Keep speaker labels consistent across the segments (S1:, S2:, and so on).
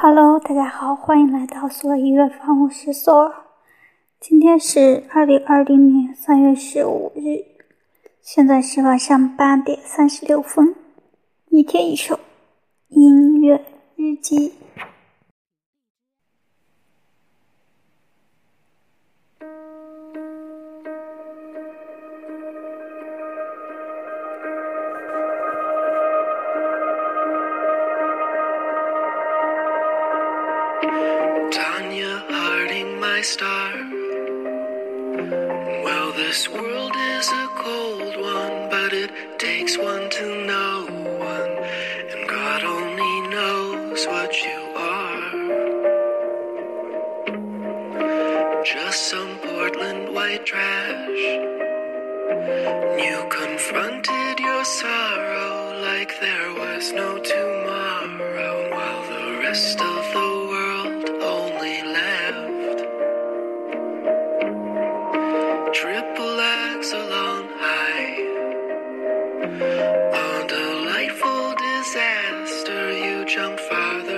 S1: Hello，大家好，欢迎来到索尔音乐房，我是索尔。今天是二零二零年三月十五日，现在是晚上八点三十六分。一天一首音乐日记。
S2: Star. Well, this world is a cold one, but it takes one to know one, and God only knows what you are. Just some Portland white trash. You confronted your sorrow like there was no tomorrow, while the rest of the You jumped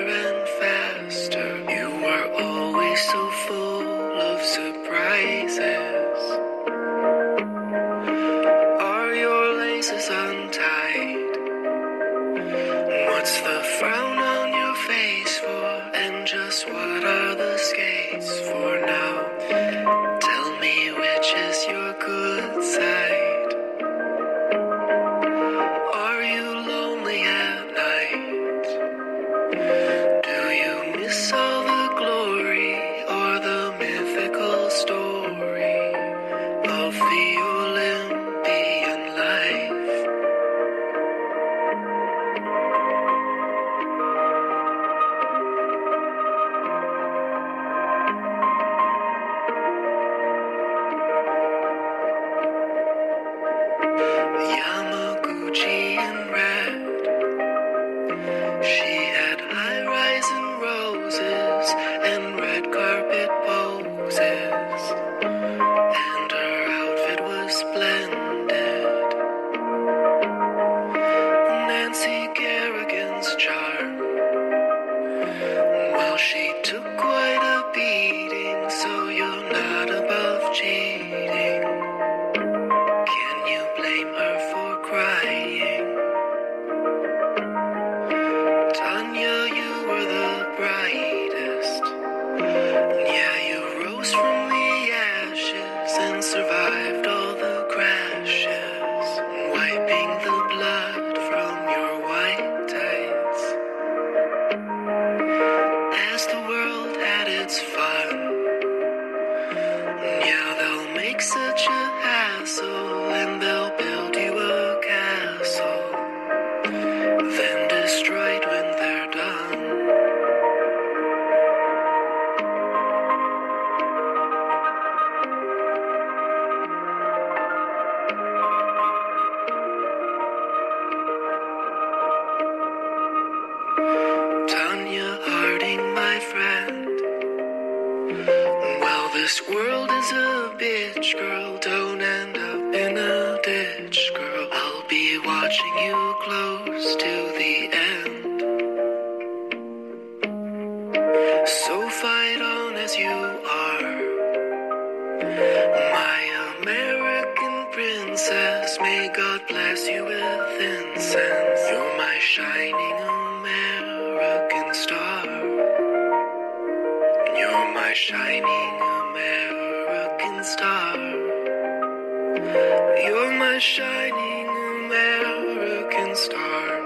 S2: above this world is a bitch, girl. Don't end up in a ditch, girl. I'll be watching you close to the end. So fight on as you are. My American princess, may God bless you with incense. You're my shining American star. You're my shining shining American star.